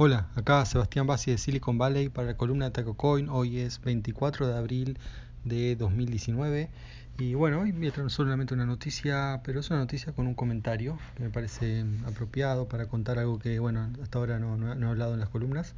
Hola, acá Sebastián Bassi de Silicon Valley para la columna de TacoCoin. Hoy es 24 de abril de 2019 y bueno, hoy voy a traer solamente una noticia, pero es una noticia con un comentario que me parece apropiado para contar algo que bueno, hasta ahora no, no he hablado en las columnas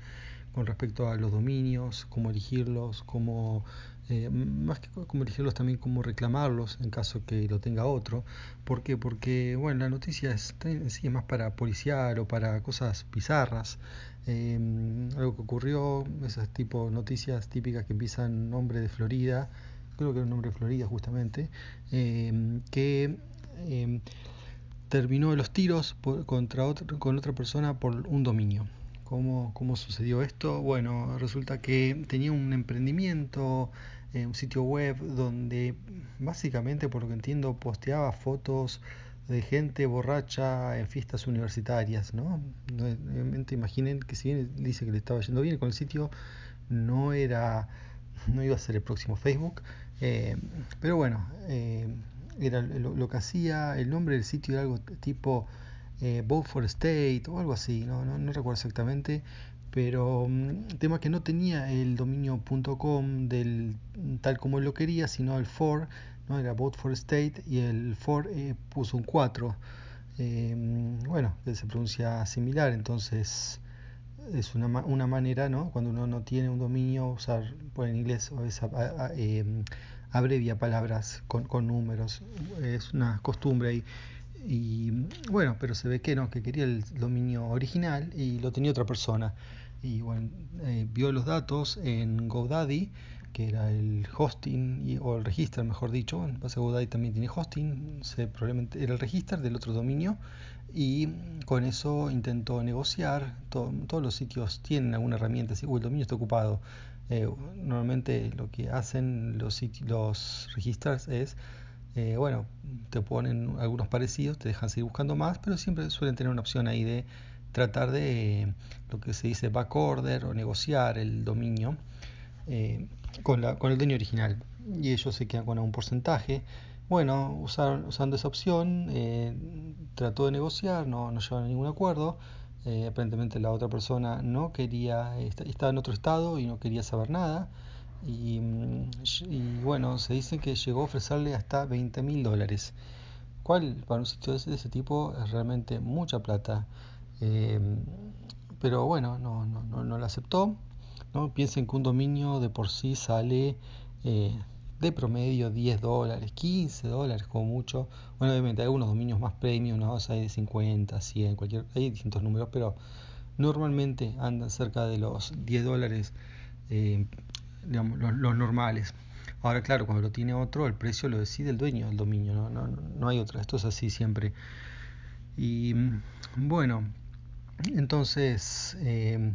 con respecto a los dominios, cómo elegirlos, cómo eh, más que cómo elegirlos también cómo reclamarlos en caso que lo tenga otro. ¿Por qué? Porque bueno, la noticia es, sí, es más para policiar o para cosas bizarras. Em, algo que ocurrió, esas tipo noticias típicas que empiezan nombre de Florida, creo que era un nombre de Florida justamente, em, que em, terminó los tiros contra otro, con otra persona por un dominio. ¿Cómo, ¿Cómo sucedió esto? Bueno, resulta que tenía un emprendimiento eh, un sitio web donde básicamente, por lo que entiendo, posteaba fotos de gente borracha en fiestas universitarias, ¿no? Obviamente imaginen que si bien dice que le estaba yendo bien con el sitio, no era, no iba a ser el próximo Facebook, eh, pero bueno, eh, era lo, que hacía, el nombre del sitio era algo tipo eh, Vote for State o algo así, no, no, no recuerdo exactamente, pero um, tema que no tenía el dominio.com del tal como lo quería, sino el for, ¿no? era vote for state y el for eh, puso un 4. Eh, bueno, que se pronuncia similar, entonces es una, una manera, ¿no? Cuando uno no tiene un dominio, usar por en inglés o esa, eh, abrevia palabras con, con números, es una costumbre ahí. Y bueno, pero se ve que no, que quería el dominio original y lo tenía otra persona. Y bueno, eh, vio los datos en GoDaddy, que era el hosting o el registro, mejor dicho. En base a GoDaddy también tiene hosting, se, probablemente era el registro del otro dominio. Y con eso intentó negociar. todos los sitios tienen alguna herramienta, si el dominio está ocupado. Eh, normalmente lo que hacen los, los registros es eh, bueno, te ponen algunos parecidos, te dejan seguir buscando más, pero siempre suelen tener una opción ahí de tratar de lo que se dice backorder o negociar el dominio eh, con, la, con el dueño original. Y ellos se quedan con un porcentaje. Bueno, usando esa opción, eh, trató de negociar, no, no llegaron a ningún acuerdo. aparentemente la otra persona no quería, estaba en otro estado y no quería saber nada. Y, bueno, se dice que llegó a ofrecerle hasta 20 mil dólares, cual para un sitio de ese, tipo es realmente mucha plata. Em, pero bueno, no, no, no, no, lo aceptó. ¿no? Piensen que un dominio de por sí sale eh, de promedio 10 dólares, 15 dólares como mucho. Bueno, obviamente hay algunos dominios más premium, ¿no? hay de 50, 100, cualquier, hay distintos números, pero normalmente andan cerca de los 10 dólares eh, digamos, los, normales. Ahora, claro, cuando lo tiene otro, el precio lo decide el dueño del dominio, no, no, no hay otra, esto es así siempre. Y bueno, entonces eh,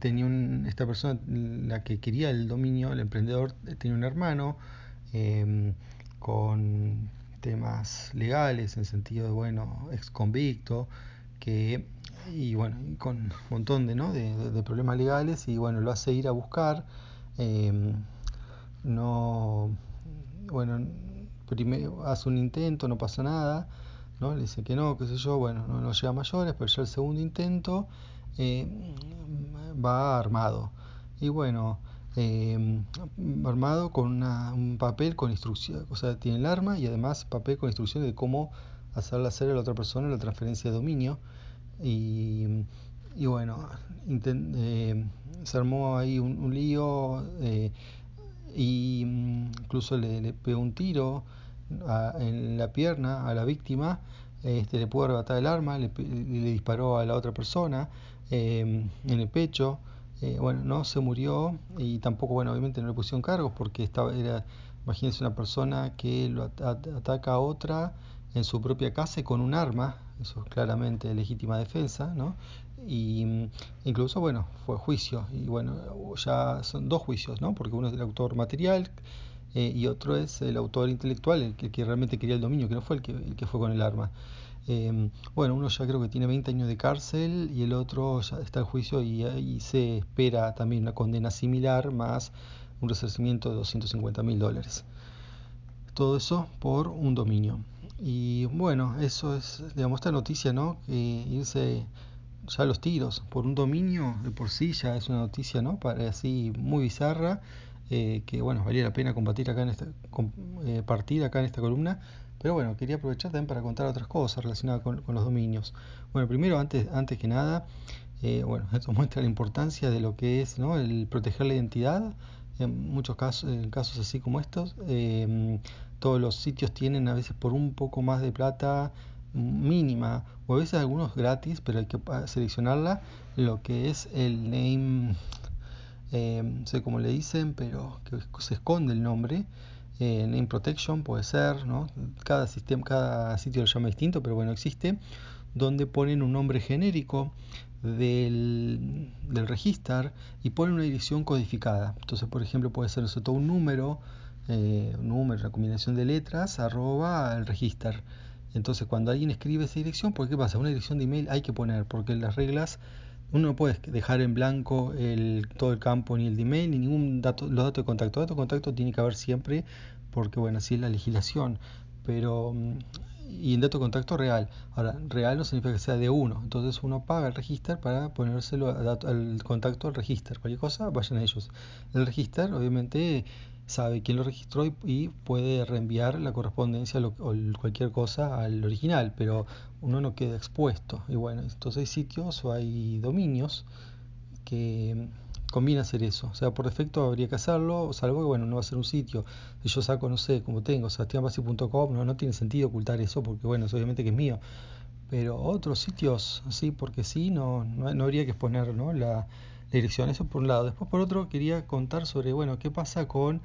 tenía esta persona, la que quería el dominio, el emprendedor, tenía un hermano eh, con temas legales, en sentido de, bueno, ex convicto, que, y bueno, con un montón de, ¿no? de problemas legales, y bueno, lo hace ir a buscar Em, no, bueno, primero hace un intento, no pasa nada, ¿no? Le dice que no, qué sé yo, bueno, no, no llega a mayores, pero ya el segundo intento eh, va armado. Y bueno, em, armado con un papel con instrucción, o sea, tiene el arma y además papel con instrucciones de cómo hacerle hacer a la otra persona la transferencia de dominio. Y y bueno, eh, se armó ahí un, lío e incluso le, pegó un tiro en la pierna a la víctima, este, le pudo arrebatar el arma, le, disparó a la otra persona em, en el pecho. bueno, no se murió y tampoco, bueno, obviamente no le pusieron cargos porque estaba, era, imagínense una persona que lo ataca a otra en su propia casa y con un arma, eso es claramente legítima defensa, ¿no? y mm, incluso bueno fue juicio. Y bueno ya son dos juicios no porque uno es el autor material eh, y otro es el autor intelectual el que, realmente quería el dominio que no fue el que, el que fue con el arma. Em, bueno uno ya creo que tiene 20 años de cárcel y el otro ya está en juicio y, y se espera también una condena similar más un resarcimiento de 250 mil dólares. Todo eso por un dominio y bueno eso es digamos esta noticia no que irse ya los tiros por un dominio de por sí ya es una noticia, ¿no? Para así muy bizarra, eh, que bueno, valía la pena combatir acá en esta, eh, partir acá en esta columna. Pero bueno, quería aprovechar también para contar otras cosas relacionadas con, los dominios. Bueno, primero, antes, antes que nada, eh, bueno, esto muestra la importancia de lo que es ¿no? el proteger la identidad. En muchos casos, en casos así como estos, todos los sitios tienen a veces por un poco más de plata mínima o a veces algunos gratis pero hay que seleccionarla lo que es el name no sé cómo le dicen pero que se esconde el nombre eh, name protection puede ser no cada sistema cada sitio lo llama distinto pero bueno existe donde ponen un nombre genérico del, del registro y ponen una dirección codificada entonces por ejemplo puede ser todo un número eh, un número, una combinación de letras, arroba el registro. Entonces, cuando alguien escribe esa dirección, ¿por qué pasa? Una dirección de email hay que poner, porque las reglas uno no puede dejar en blanco el, todo el campo, ni el de email, ni ningún dato, los datos de contacto. Datos de contacto tiene que haber siempre, porque bueno, así es la legislación. Pero, mm, y en dato de contacto real. Ahora, real no significa que sea de uno. Entonces uno paga el registro para ponérselo al contacto al registro. Cualquier cosa, vayan a ellos. El registro, obviamente, sabe quién lo registró y, puede reenviar la correspondencia o cualquier cosa al original, pero uno no queda expuesto. Y bueno, entonces hay sitios o hay dominios que conviene hacer eso. O sea, por defecto habría que hacerlo, salvo que bueno, no va a ser un sitio. Si yo saco, no sé, como tengo, sebastianbasi.com, no, no tiene sentido ocultar eso porque bueno, obviamente que es mío. Pero otros sitios, sí, porque sí, no, no, habría que exponer ¿no? la, dirección. Eso por un lado. Después por otro quería contar sobre, bueno, qué pasa con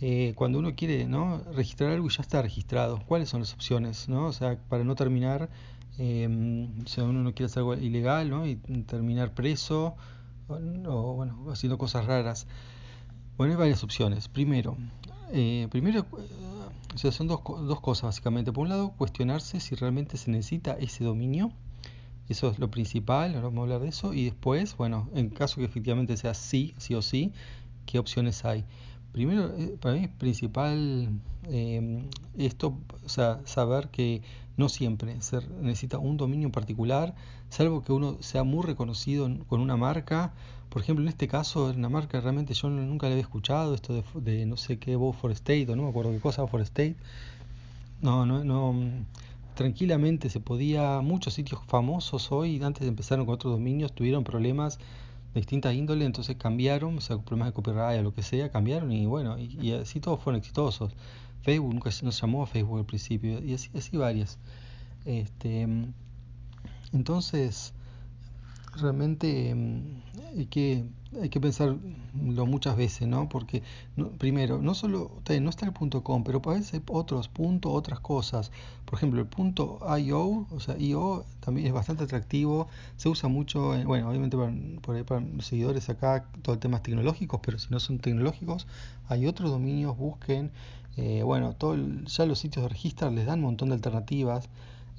eh, cuando uno quiere ¿no? registrar algo y ya está registrado. ¿Cuáles son las opciones? ¿no? O sea, para no terminar, eh, si uno no quiere hacer algo ilegal ¿no? y terminar preso o, bueno, haciendo cosas raras. Bueno, hay varias opciones. Primero, eh, primero sea, son dos, dos cosas básicamente. Por un lado, cuestionarse si realmente se necesita ese dominio eso es lo principal, ahora vamos a hablar de eso. Y después, bueno, en caso que efectivamente sea sí, sí o sí, ¿qué opciones hay? Primero, eh, para mí es principal eh, esto, o sea, saber que no siempre se necesita un dominio particular, salvo que uno sea muy reconocido con una marca. Por ejemplo, en este caso, una marca realmente yo nunca le había escuchado, esto de, de no sé qué, for State, o no me acuerdo qué cosa, for State. No, no, no tranquilamente se podía, muchos sitios famosos hoy, antes de empezar con otros dominios, tuvieron problemas de distintas índoles, entonces cambiaron, o sea, problemas de copyright o lo que sea, cambiaron y bueno, y, así todos fueron exitosos. Facebook nunca nos llamó Facebook al principio, y así, así varias. Este, entonces, realmente mm, hay que, hay que pensarlo muchas veces, ¿no? Porque primero, no solo no está el punto com, pero parece otros puntos, otras cosas. Por ejemplo, el punto IO, o sea, IO también es bastante atractivo, se usa mucho, bueno, obviamente para, para los seguidores acá todo el tema tecnológicos, pero si no son tecnológicos, hay otros dominios, busquen, eh, bueno, todo ya los sitios de registro les dan un montón de alternativas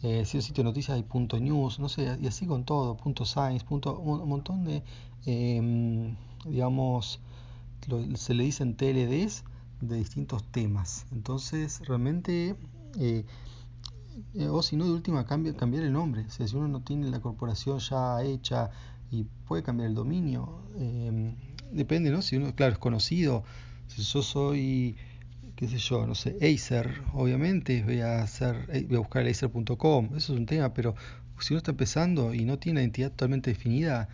eh, sitio de noticias hay punto news, no sé, y así con todo, punto science, punto, un, montón de, em, digamos, se le dicen TLDs de distintos temas. Entonces, realmente, eh, eh, o si no, de última, cambia, cambiar el nombre. O sea, si uno no tiene la corporación ya hecha y puede cambiar el dominio, em, depende, ¿no? Si uno, claro, es conocido, si yo soy qué sé yo, no sé, Acer, obviamente, voy a eh, buscar acer.com, eso es un tema, pero si uno está empezando y no tiene una identidad totalmente definida,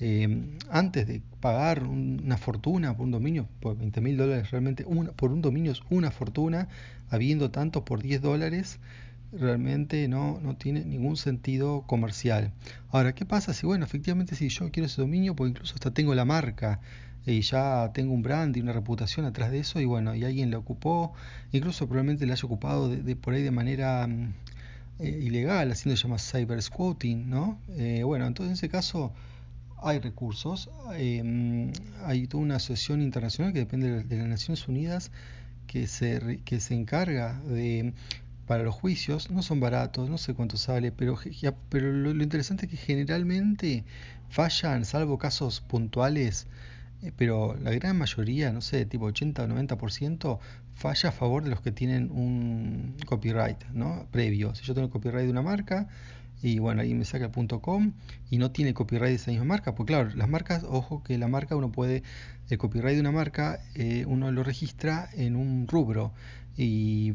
eh, antes de pagar una fortuna por un dominio, por 20 mil dólares realmente, por un dominio es una fortuna, habiendo tanto por 10 dólares, realmente no, no tiene ningún sentido comercial. Ahora, ¿qué pasa si, bueno, efectivamente si yo quiero ese dominio, pues incluso hasta tengo la marca, y ya tengo un brand y una reputación atrás de eso y bueno, y alguien lo ocupó, incluso probablemente le haya ocupado de, por ahí de manera mm, eh, ilegal, haciendo llama cyber squatting, ¿no? Eh, bueno, entonces en ese caso hay recursos, eh, mm, hay toda una asociación internacional que depende de las Naciones Unidas que se, que se encarga de para los juicios, no son baratos, no sé cuánto sale, pero, pero lo, interesante es que generalmente fallan, salvo casos puntuales, pero la gran mayoría, no sé, tipo 80 o 90%, falla a favor de los que tienen un copyright ¿no? previo. Si yo tengo el copyright de una marca, y bueno, ahí me saca el .com y no tiene copyright de esa misma marca, pues claro, las marcas, ojo que la marca uno puede, el copyright de una marca eh, uno lo registra en un rubro y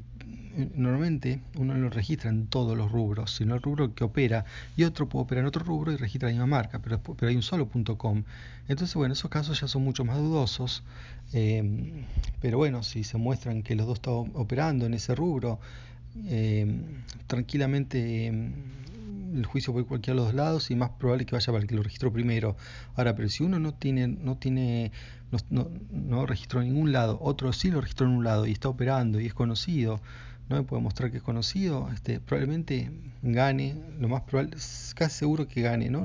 eh, normalmente uno lo registra en todos los rubros, sino el rubro que opera y otro puede operar en otro rubro y registra la misma marca, pero, pero hay un solo .com. Entonces, bueno, esos casos ya son mucho más dudosos, eh, pero bueno, si se muestran que los dos están operando en ese rubro, tranquilamente el juicio por cualquiera de los dos lados y más probable que vaya para el que lo registró primero. Ahora, pero si uno no tiene, no tiene, no, no, registró en ningún lado, otro sí lo registró en un lado y está operando y es conocido, no me puede mostrar que es conocido, este, probablemente gane, lo más probable, casi seguro que gane, ¿no?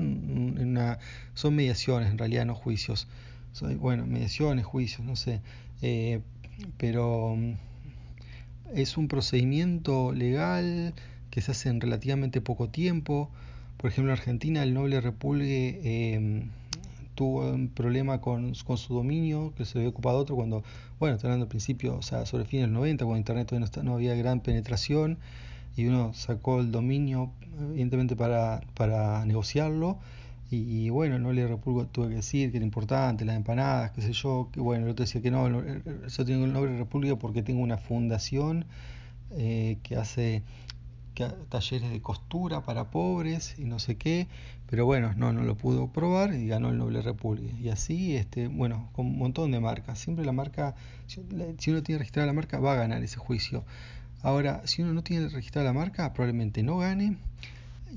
Son mediaciones en realidad, no juicios. Bueno, mediaciones, juicios, no sé. Eh, pero mm, es un procedimiento legal que se hace en relativamente poco tiempo. Por ejemplo, en Argentina el noble repulgue em, tuvo un problema con, con, su dominio, que se había ocupado otro cuando, bueno, está hablando al principio, o sea, sobre fines del 90, cuando Internet todavía no, no había gran penetración, y uno sacó el dominio, evidentemente, para, para negociarlo. Y, bueno, el noble repulgo tuve que decir que era importante, las empanadas, qué sé yo, que bueno, el otro decía que no, yo tengo el noble república porque tengo una fundación eh, que hace talleres de costura para pobres y no sé qué, pero bueno, no, no lo pudo probar y ganó el Noble República. Y así, este, bueno, con un montón de marcas. Siempre la marca, si uno tiene registrada la marca, va a ganar ese juicio. Ahora, si uno no tiene registrada la marca, probablemente no gane.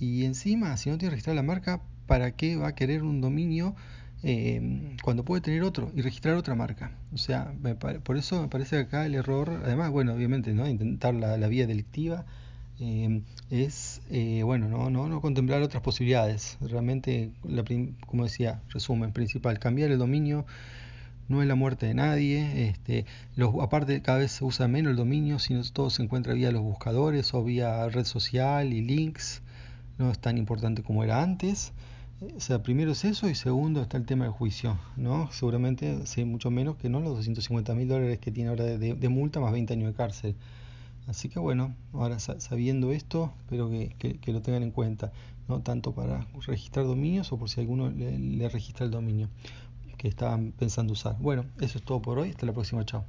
Y encima, si no tiene registrada la marca, ¿para qué va a querer un dominio eh, cuando puede tener otro y registrar otra marca? O sea, por eso me parece acá el error, además, bueno, obviamente, ¿no? Intentar la vía delictiva eh, es, eh, bueno, no, no, no, contemplar otras posibilidades. Realmente, la, como decía, resumen principal, cambiar el dominio no es la muerte de nadie. Este, los, aparte, cada vez se usa menos el dominio, sino todo se encuentra vía los buscadores o vía red social y links. No es tan importante como era antes. O sea, primero es eso y segundo está el tema del juicio, ¿no? Seguramente sé mucho menos que no los 250 mil dólares que tiene ahora de, de multa más 20 años de cárcel. Así que bueno, ahora sabiendo esto, espero que, lo tengan en cuenta, no tanto para registrar dominios o por si alguno le, le registra el dominio que estaban pensando usar. Bueno, eso es todo por hoy, hasta la próxima, chao.